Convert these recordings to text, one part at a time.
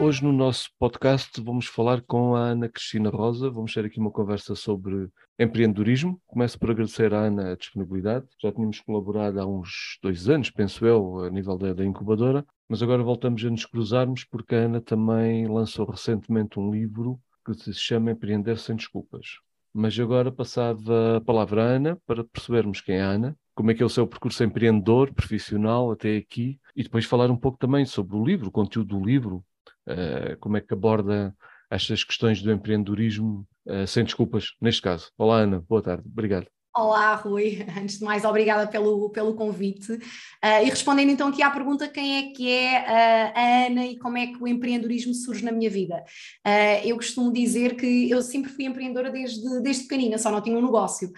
Hoje no nosso podcast vamos falar com a Ana Cristina Rosa. Vamos ter aqui uma conversa sobre empreendedorismo. Começo por agradecer à Ana a disponibilidade. Já tínhamos colaborado há uns dois anos, penso eu, a nível da, incubadora, mas agora voltamos a nos cruzarmos porque a Ana também lançou recentemente um livro que se chama Empreender Sem Desculpas. Mas agora passava a palavra à Ana para percebermos quem é a Ana, como é que é o seu percurso empreendedor, profissional até aqui, e depois falar um pouco também sobre o livro, o conteúdo do livro, uh, como é que aborda estas questões do empreendedorismo uh, sem desculpas, neste caso. Olá, Ana, boa tarde, obrigado. Olá, Rui. Antes de mais, obrigada pelo, pelo convite. Uh, e respondendo então aqui à pergunta: quem é que é uh, a Ana e como é que o empreendedorismo surge na minha vida? Uh, eu costumo dizer que eu sempre fui empreendedora desde, desde pequenina, só não tinha um negócio.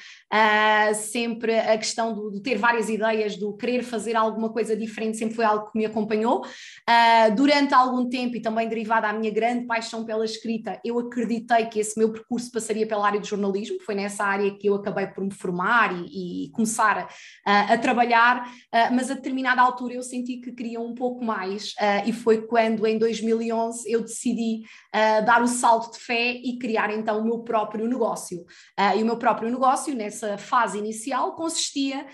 sempre a questão do, de ter várias ideias, do querer fazer alguma coisa diferente, sempre foi algo que me acompanhou. durante algum tempo, e também derivada à minha grande paixão pela escrita, eu acreditei que esse meu percurso passaria pela área de jornalismo, foi nessa área que eu acabei por me formar e, e começar a, a trabalhar, uh, mas a determinada altura eu senti que queria um pouco mais uh, e foi quando em 2011 eu decidi uh, dar o salto de fé e criar então o meu próprio negócio. e o meu próprio negócio nessa fase inicial consistia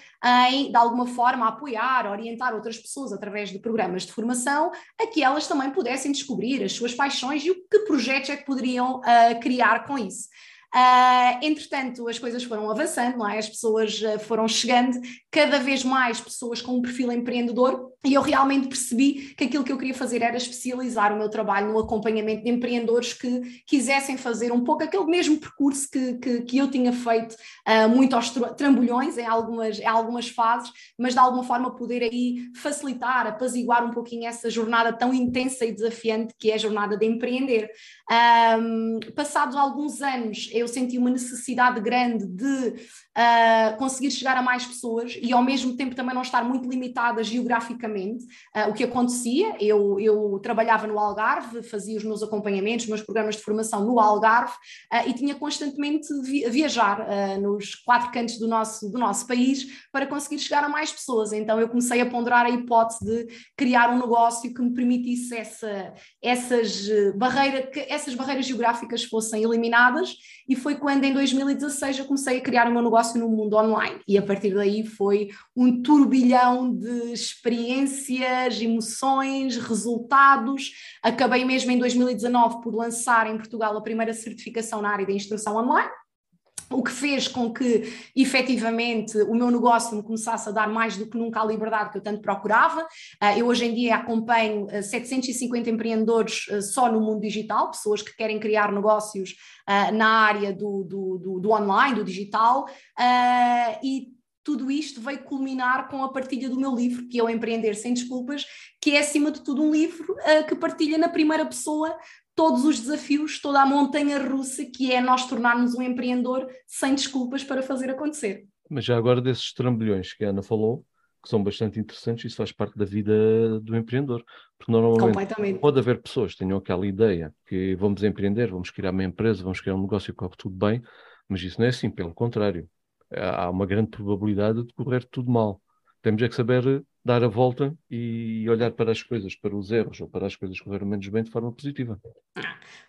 em, de alguma forma, apoiar, orientar outras pessoas através de programas de formação a que elas também pudessem descobrir as suas paixões e o que projetos é que poderiam criar com isso. Uh, entretanto, as coisas foram avançando, é? as pessoas uh, foram chegando, cada vez mais pessoas com um perfil empreendedor, e eu realmente percebi que aquilo que eu queria fazer era especializar o meu trabalho no acompanhamento de empreendedores que quisessem fazer um pouco aquele mesmo percurso que, que, que eu tinha feito uh, muito aos trambolhões em algumas, em algumas fases, mas de alguma forma poder aí facilitar, apaziguar um pouquinho essa jornada tão intensa e desafiante que é a jornada de empreender. Um, passados alguns anos, eu senti uma necessidade grande de uh, conseguir chegar a mais pessoas e ao mesmo tempo também não estar muito limitada geograficamente. Uh, o que acontecia, eu, eu trabalhava no Algarve, fazia os meus acompanhamentos, os meus programas de formação no Algarve uh, e tinha constantemente vi viajar nos quatro cantos do nosso, do nosso país para conseguir chegar a mais pessoas. Então eu comecei a ponderar a hipótese de criar um negócio que me permitisse essa, essas, barreira, que essas barreiras geográficas fossem eliminadas e foi quando em 2016 eu comecei a criar o meu negócio no mundo online e a partir daí foi um turbilhão de experiências, emoções, resultados. Acabei mesmo em 2019 por lançar em Portugal a primeira certificação na área da instrução online o que fez com que efetivamente o meu negócio me começasse a dar mais do que nunca a liberdade que eu tanto procurava. Ah, eu hoje em dia acompanho 750 ah, empreendedores ah, só no mundo digital, pessoas que querem criar negócios na área do, do, do, do online, do digital, e tudo isto veio culminar com a partilha do meu livro, que é o Empreender Sem Desculpas, que é acima de tudo um livro uh, que partilha na primeira pessoa todos os desafios, toda a montanha russa que é nós tornarmos um empreendedor sem desculpas para fazer acontecer. Mas já agora desses trambolhões que a Ana falou, que são bastante interessantes, isso faz parte da vida do empreendedor. Porque normalmente pode haver pessoas que tenham aquela ideia que vamos empreender, vamos criar uma empresa, vamos criar um negócio que corre tudo bem, mas isso não é assim, pelo contrário. Há uma grande probabilidade de correr tudo mal. Temos é que saber dar a volta e olhar para as coisas, para os erros ou para as coisas correram menos bem de forma positiva.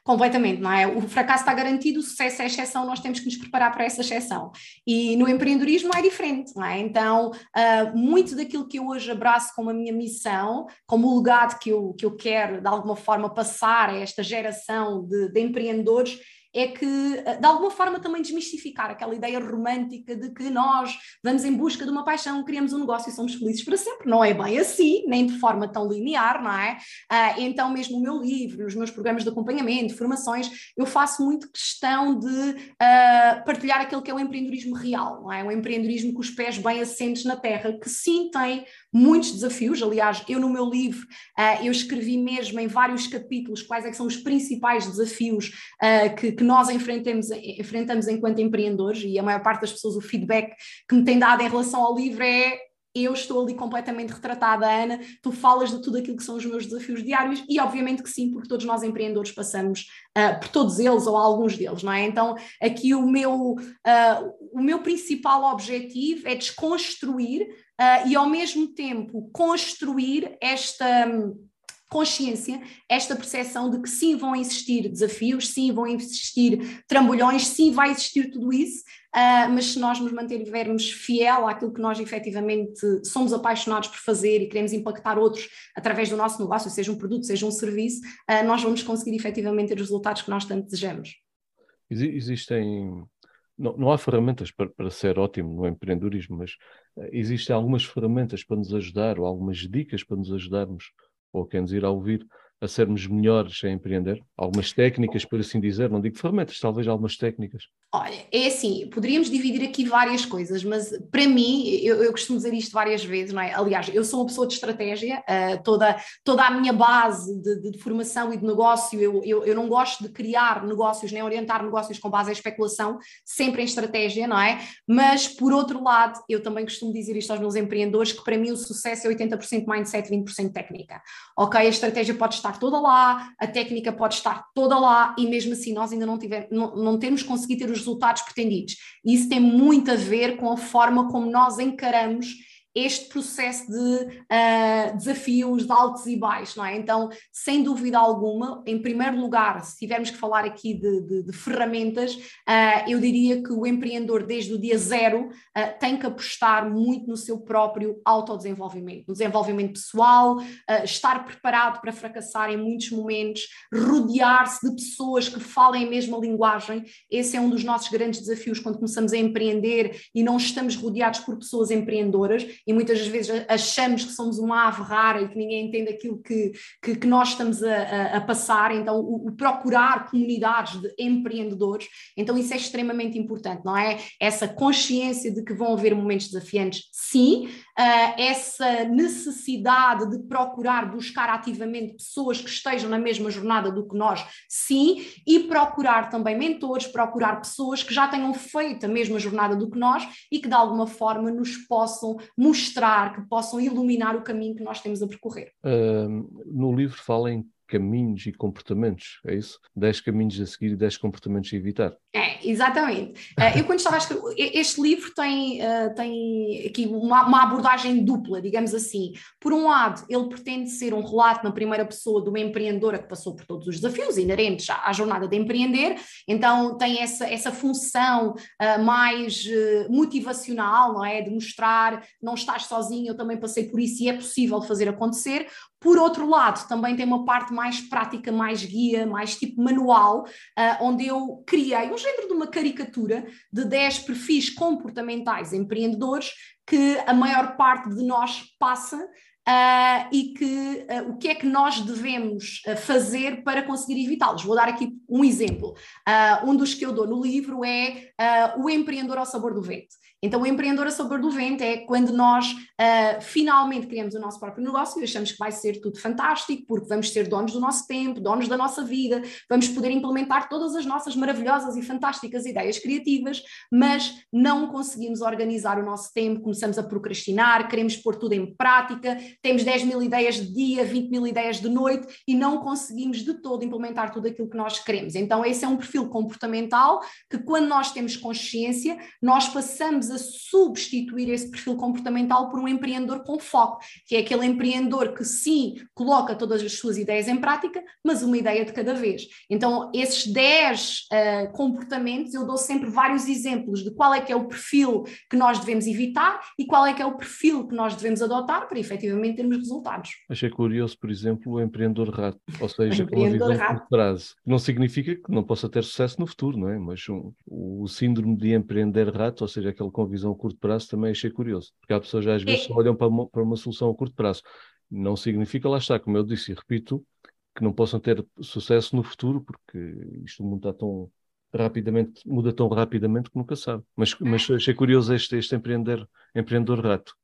Completamente, não é? O fracasso está garantido, o sucesso é exceção, nós temos que nos preparar para essa exceção. E no empreendedorismo é diferente, não é? Então, uh, muito daquilo que eu hoje abraço como a minha missão, como o legado que eu, que eu quero de alguma forma passar a esta geração de, de empreendedores é que, eh, de alguma forma, também desmistificar aquela ideia romântica de que nós vamos em busca de uma paixão, criamos um negócio e somos felizes para sempre. Não é bem assim, nem de forma tão linear, não é? Ah, então, mesmo no meu livro, nos meus programas de acompanhamento, formações, eu faço muito questão de uh, partilhar aquilo que é o empreendedorismo real, não é? O empreendedorismo com os pés bem assentes na terra, que sim tem muitos desafios. Aliás, eu no meu livro, uh, eu escrevi mesmo em vários capítulos quais é são os principais desafios que, que que nós enfrentamos, enfrentamos enquanto empreendedores, e a maior parte das pessoas, o feedback que me tem dado em relação ao livro é eu estou ali completamente retratada, Ana, tu falas de tudo aquilo que são os meus desafios diários e obviamente que sim, porque todos nós empreendedores passamos uh, por todos eles ou alguns deles, não é? Então aqui o meu, uh, o meu principal objetivo é desconstruir uh, e ao mesmo tempo construir esta... Um, consciência, esta percepção de que sim vão existir desafios, sim vão existir trambolhões, sim vai existir tudo isso, Uh, mas se nós nos mantivermos fiel àquilo que nós efetivamente somos apaixonados por fazer e queremos impactar outros através do nosso negócio, seja um produto, seja um serviço, uh, nós vamos conseguir efetivamente ter os resultados que nós tanto desejamos. Existem, não, não há ferramentas para, para, ser ótimo no empreendedorismo, mas uh, existem algumas ferramentas para nos ajudar ou algumas dicas para nos ajudarmos, ou quem nos irá ouvir, a sermos melhores a empreender? Algumas técnicas, por assim dizer, não digo ferramentas, talvez algumas técnicas. Olha, é assim, poderíamos dividir aqui várias coisas, mas para mim, eu, eu costumo dizer isto várias vezes, não é? Aliás, eu sou uma pessoa de estratégia, uh, toda, toda a minha base de, de, de formação e de negócio, eu, eu, eu, não gosto de criar negócios, nem orientar negócios com base em especulação, sempre em estratégia, não é? Mas, por outro lado, eu também costumo dizer isto aos meus empreendedores, que para mim o sucesso é 80% mindset, 20% técnica. Ok, a estratégia pode estar estar toda lá, a técnica pode estar toda lá e mesmo assim nós ainda não, tiver, não, não temos conseguido ter os resultados pretendidos. E isso tem muito a ver com a forma como nós encaramos este processo de uh, desafios de altos e baixos, não é? Então, sem dúvida alguma, em primeiro lugar, se tivermos que falar aqui de, de, de ferramentas, uh, eu diria que o empreendedor, desde o dia zero, uh, tem que apostar muito no seu próprio autodesenvolvimento, no desenvolvimento pessoal, estar preparado para fracassar em muitos momentos, rodear-se de pessoas que falem a mesma linguagem. Esse é um dos nossos grandes desafios quando começamos a empreender e não estamos rodeados por pessoas empreendedoras e muitas vezes achamos que somos uma ave rara e que ninguém entende aquilo que, que, que nós estamos a, a, a passar, então o, o, procurar comunidades de empreendedores, então isso é extremamente importante, não é? Essa consciência de que vão haver momentos desafiantes, sim, uh, essa necessidade de procurar buscar ativamente pessoas que estejam na mesma jornada do que nós, sim, e procurar também mentores, procurar pessoas que já tenham feito a mesma jornada do que nós e que de alguma forma nos possam mostrar, que possam iluminar o caminho que nós temos a percorrer. Uh, no livro fala em caminhos e comportamentos, é isso? 10 caminhos a seguir e 10 comportamentos a evitar. É, exatamente. Uh, eu quando estava a escrever, este livro tem, uh, tem aqui uma, uma, abordagem dupla, digamos assim. Por um lado, ele pretende ser um relato na primeira pessoa de uma empreendedora que passou por todos os desafios inerentes à, à jornada de empreender, então tem essa, essa função uh, mais motivacional, não é? De mostrar, não estás sozinho, eu também passei por isso e é possível fazer acontecer. Por outro lado, também tem uma parte mais prática, mais guia, mais tipo manual, uh, onde eu criei um género de uma caricatura de 10 perfis comportamentais empreendedores que a maior parte de nós passa Uh, e que uh, o que é que nós devemos uh, fazer para conseguir evitá-los. Vou dar aqui um exemplo. um dos que eu dou no livro é o empreendedor ao sabor do vento. Então, o empreendedor a sabor do vento é quando nós finalmente criamos o nosso próprio negócio e achamos que vai ser tudo fantástico, porque vamos ser donos do nosso tempo, donos da nossa vida, vamos poder implementar todas as nossas maravilhosas e fantásticas ideias criativas, mas não conseguimos organizar o nosso tempo, começamos a procrastinar, queremos pôr tudo em prática, temos 10 mil ideias de dia, 20 mil ideias de noite e não conseguimos de todo implementar tudo aquilo que nós queremos. Então, esse é um perfil comportamental que, quando nós temos consciência, nós passamos a substituir esse perfil comportamental por um empreendedor com foco, que é aquele empreendedor que sim coloca todas as suas ideias em prática, mas uma ideia de cada vez. Então, esses 10 uh, eh, comportamentos, eu dou sempre vários exemplos de qual é que é o perfil que nós devemos evitar e qual é que é o perfil que nós devemos adotar para efetivamente termos resultados. Achei curioso, por exemplo, o empreendedor rato, ou seja, com uma visão curto prazo. Não significa que não possa ter sucesso no futuro, não é? Mas um, o síndrome de empreender rato, ou seja, aquele com visão a curto prazo, também achei curioso. Porque há pessoas às vezes é. olham para uma, para uma solução a curto prazo. Não significa, lá está, como eu disse e repito, que não possam ter sucesso no futuro, porque isto muda tão rapidamente, muda tão rapidamente que nunca sabe. Mas, mas achei curioso este, este empreender, empreendedor rato,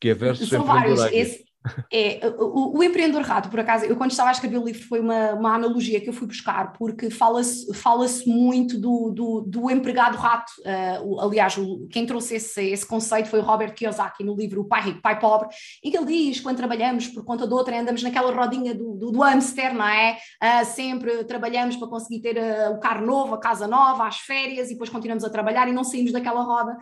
que é versus São vários. Esse, é, o, o, Empreendedor Rato, por acaso, eu quando estava a escrever o livro foi uma, uma analogia que eu fui buscar, porque fala-se fala muito do, do, do, empregado rato. Uh, aliás, o, quem trouxe esse, esse conceito foi o Robert Kiyosaki no livro O Pai Rico, Pai Pobre, em que ele diz: quando trabalhamos por conta de outra, andamos naquela rodinha do, do, do hamster, não é? Uh, sempre trabalhamos para conseguir ter uh, o carro novo, a casa nova, as férias, e depois continuamos a trabalhar e não saímos daquela roda.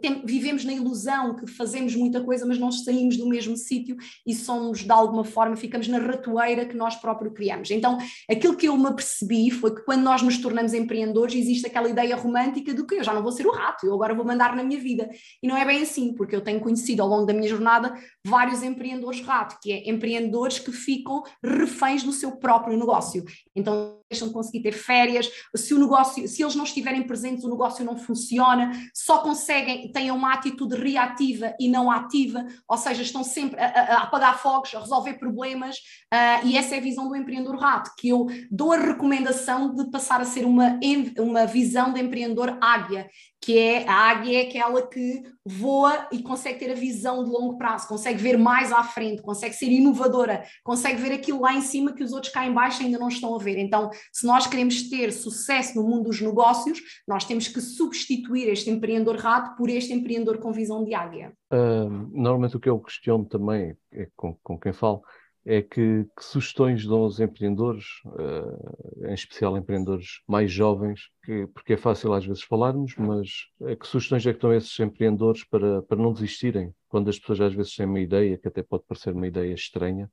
Tem, vivemos na ilusão que fazemos muita coisa, mas não saímos do mesmo sítio sítio e somos, de alguma forma, ficamos na ratoeira que nós próprios criamos. Então, aquilo que eu me apercebi foi que quando nós nos tornamos empreendedores, existe aquela ideia romântica de que eu já não vou ser o rato, eu agora vou mandar na minha vida. E não é bem assim, porque eu tenho conhecido ao longo da minha jornada vários empreendedores rato, que é empreendedores que ficam reféns do seu próprio negócio. Então, deixam de conseguir ter férias, se o negócio, se eles não estiverem presentes, o negócio não funciona, só conseguem, têm uma atitude reativa e não ativa, ou seja, estão sempre a, a, apagar fogos, a resolver problemas, uh, e essa é a visão do empreendedor rato, que eu dou a recomendação de passar a ser uma, uma visão de empreendedor águia, que é a águia é aquela que voa e consegue ter a visão de longo prazo, consegue ver mais à frente, consegue ser inovadora, consegue ver aquilo lá em cima que os outros cá em baixo ainda não estão a ver. Então, se nós queremos ter sucesso no mundo dos negócios, nós temos que substituir este empreendedor rato por este empreendedor com visão de águia. Uh, normalmente o que eu questiono também é com, com quem falo é que, que sugestões dão aos empreendedores, uh, em especial empreendedores mais jovens, que, porque é fácil às vezes falarmos, mas é que sugestões é que dão esses empreendedores para, para não desistirem, quando as pessoas às vezes têm uma ideia, que até pode parecer uma ideia estranha,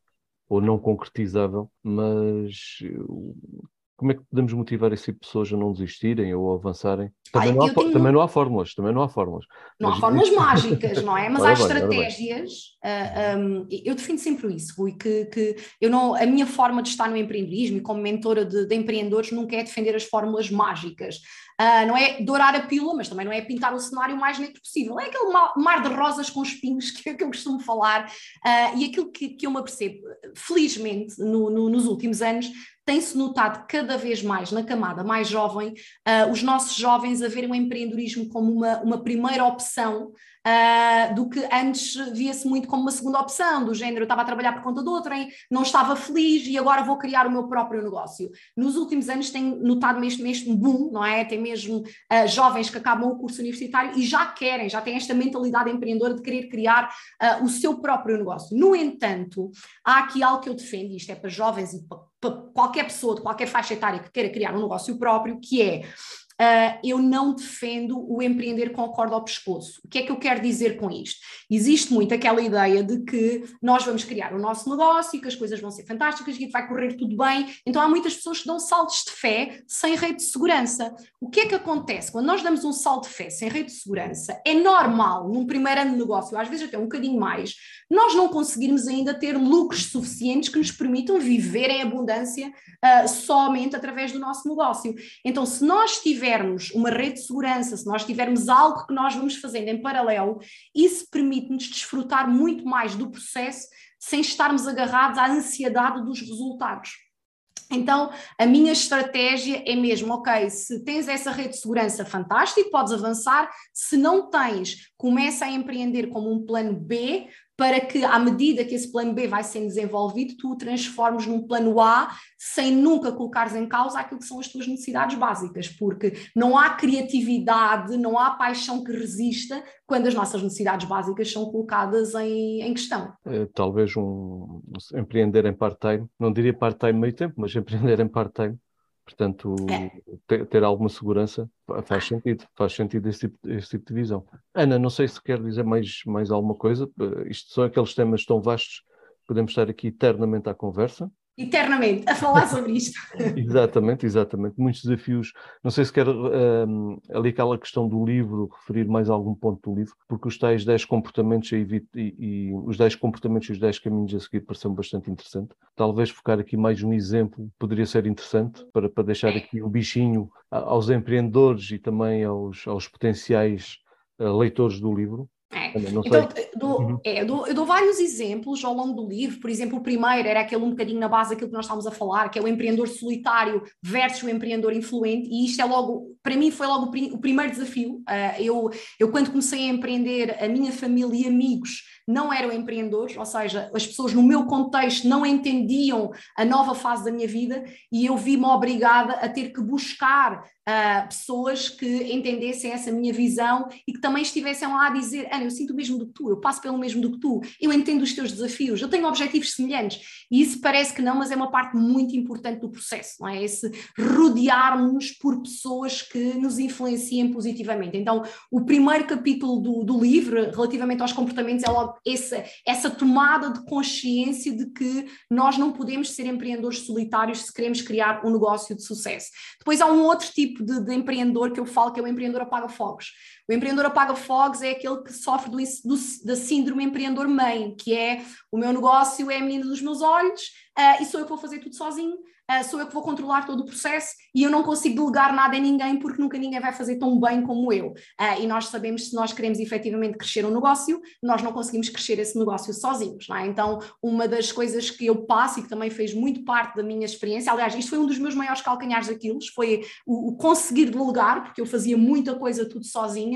ou não concretizável, mas como é que podemos motivar esse tipo de pessoas a não desistirem ou a avançarem? Também, Ai, não, há, tenho... também não há fórmulas, também não há fórmulas. Não há fórmulas mágicas, não é? Mas há estratégias. Uh, ah, um, eu defino sempre isso, Rui, que, que eu não, a minha forma de estar no empreendedorismo e como mentora de, de empreendedores nunca é defender as fórmulas mágicas. Uh, não é dourar a pílula, mas também não é pintar o cenário o mais negro possível. É aquele mar de rosas com espinhos que, é que eu costumo falar. Uh, e aquilo que, que eu me apercebo, felizmente, no, no, nos últimos anos, tem-se notado cada vez mais na camada mais jovem uh, os nossos jovens a verem o empreendedorismo como uma, uma primeira opção uh, do que antes via-se muito como uma segunda opção, do género eu estava a trabalhar por conta de outrem, não estava feliz e agora vou criar o meu próprio negócio. Nos últimos anos tenho notado mesmo, mesmo boom, não é? Tem mesmo uh, jovens que acabam o curso universitário e já querem, já têm esta mentalidade empreendedora de querer criar uh, o seu próprio negócio. No entanto, há aqui algo que eu defendo, e isto é para jovens e para, para qualquer pessoa de qualquer faixa etária que queira criar um negócio próprio, que é Uh, eu não defendo o empreender com a corda ao pescoço. O que é que eu quero dizer com isto? Existe muito aquela ideia de que nós vamos criar o nosso negócio que as coisas vão ser fantásticas que vai correr tudo bem. Então há muitas pessoas que dão saltos de fé sem rede de segurança. O que é que acontece? Quando nós damos um salto de fé sem rede de segurança, é normal, num primeiro ano de negócio, às vezes até um bocadinho mais, nós não conseguirmos ainda ter lucros suficientes que nos permitam viver em abundância uh, somente através do nosso negócio. Então, se nós tivermos uma rede de segurança, se nós tivermos algo que nós vamos fazendo em paralelo, isso permite-nos desfrutar muito mais do processo sem estarmos agarrados à ansiedade dos resultados. Então, a minha estratégia é mesmo, ok, se tens essa rede de segurança, fantástico, podes avançar. Se não tens, começa a empreender como um plano B, para que, à medida que esse plano B vai sendo desenvolvido, tu o transformes num plano A, sem nunca colocares em causa aquilo que são as tuas necessidades básicas, porque não há criatividade, não há paixão que resista quando as nossas necessidades básicas são colocadas em, em questão. É, talvez um, empreender em part-time, não diria part-time meio tempo, mas empreender em part-time Portanto, é. ter, ter, alguma segurança faz sentido, faz sentido esse tipo, esse tipo de visão. Ana, não sei se quer dizer mais, mais alguma coisa. Isto são aqueles temas tão vastos, podemos estar aqui eternamente à conversa eternamente a falar sobre isto. exatamente, exatamente. Muitos desafios. Não sei se quer um, ali aquela questão do livro, referir mais algum ponto do livro, porque os tais 10 comportamentos e, e, e os 10 comportamentos e os 10 caminhos a seguir pareceu bastante interessante. Talvez focar aqui mais um exemplo poderia ser interessante para, para deixar aqui o bichinho aos empreendedores e também aos, aos potenciais uh, leitores do livro. Então, dou, uhum. é, eu, dou, eu, dou, vários exemplos ao longo do livro. Por exemplo, o primeiro era aquele um bocadinho na base daquilo que nós estávamos a falar, que é o empreendedor solitário versus o empreendedor influente. E isto é logo, para mim, foi logo o, o primeiro desafio. Uh, eu, eu, quando comecei a empreender, a minha família e amigos não eram empreendedores, ou seja, as pessoas no meu contexto não entendiam a nova fase da minha vida e eu vi-me obrigada a ter que buscar uh, pessoas que entendessem essa minha visão e que também estivessem lá a dizer: Ana, eu sinto o mesmo do que tu, eu passo pelo mesmo do que tu, eu entendo os teus desafios, eu tenho objetivos semelhantes. E isso parece que não, mas é uma parte muito importante do processo, não é? Esse rodearmos por pessoas que nos influenciem positivamente. Então, o primeiro capítulo do, do livro, relativamente aos comportamentos, é logo essa, essa tomada de consciência de que nós não podemos ser empreendedores solitários se queremos criar um negócio de sucesso. Depois há um outro tipo de, de empreendedor que eu falo que é o empreendedor apaga-fogos. O empreendedor apaga-fogos é aquele que sofre do, do, da síndrome empreendedor-mãe, que é o meu negócio é a menina dos meus olhos uh, e sou eu que vou fazer tudo sozinho uh, sou eu que vou controlar todo o processo e eu não consigo delegar nada a ninguém porque nunca ninguém vai fazer tão bem como eu. Uh, e nós sabemos se nós queremos efetivamente crescer um negócio, nós não conseguimos crescer esse negócio sozinhos. É? Então, uma das coisas que eu passo e que também fez muito parte da minha experiência, aliás, isto foi um dos meus maiores calcanhares daqueles, foi o, o conseguir delegar, porque eu fazia muita coisa tudo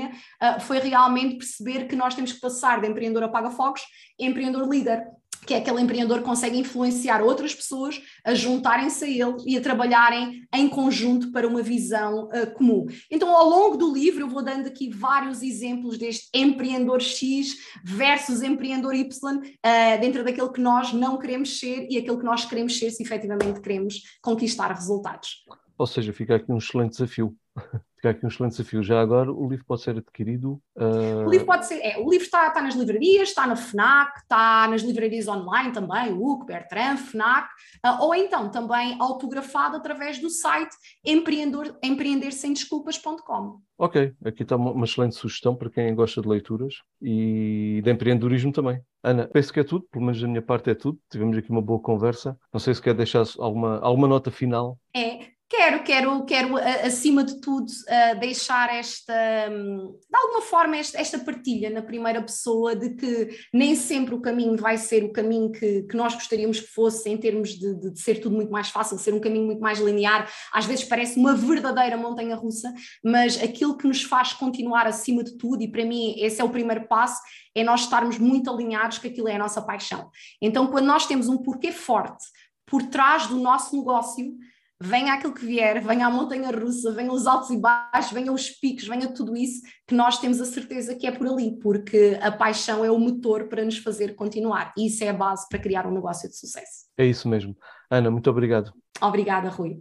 uh, foi realmente perceber que nós temos que passar de empreendedor a paga-fogos a empreendedor líder que é aquele empreendedor que consegue influenciar outras pessoas a juntarem-se a ele e a trabalharem em conjunto para uma visão uh, comum. Então, ao longo do livro, eu vou dando aqui vários exemplos deste empreendedor X versus empreendedor Y, uh, dentro daquele que nós não queremos ser e aquele que nós queremos ser se efetivamente queremos conquistar resultados. Ou seja, fica aqui um excelente desafio. Fica aqui um excelente desafio. Já agora, o livro pode ser adquirido. Uh... O livro pode ser. É, o livro está, está nas livrarias, está na FNAC, está nas livrarias online também, UC, Bertrand, FNAC, uh, ou então também autografado através do site empreendersemdesculpas.com. Ok, aqui está uma, uma excelente sugestão para quem gosta de leituras e de empreendedorismo também. Ana, penso que é tudo, pelo menos da minha parte é tudo. Tivemos aqui uma boa conversa. Não sei se quer deixar alguma, alguma nota final. É, Quero, quero, quero acima de tudo deixar esta, de alguma forma, esta, esta, partilha na primeira pessoa de que nem sempre o caminho vai ser o caminho que, que nós gostaríamos que fosse, em termos de, de, de, ser tudo muito mais fácil, ser um caminho muito mais linear. Às vezes parece uma verdadeira montanha russa, mas aquilo que nos faz continuar acima de tudo, e para mim esse é o primeiro passo, é nós estarmos muito alinhados que aquilo é a nossa paixão. Então, quando nós temos um porquê forte por trás do nosso negócio, venha aquilo que vier, venha a montanha russa, venha os altos e baixos, venha os picos, venha tudo isso, que nós temos a certeza que é por ali, porque a paixão é o motor para nos fazer continuar. E isso é a base para criar um negócio de sucesso. É isso mesmo. Ana, muito obrigado. Obrigada, Rui.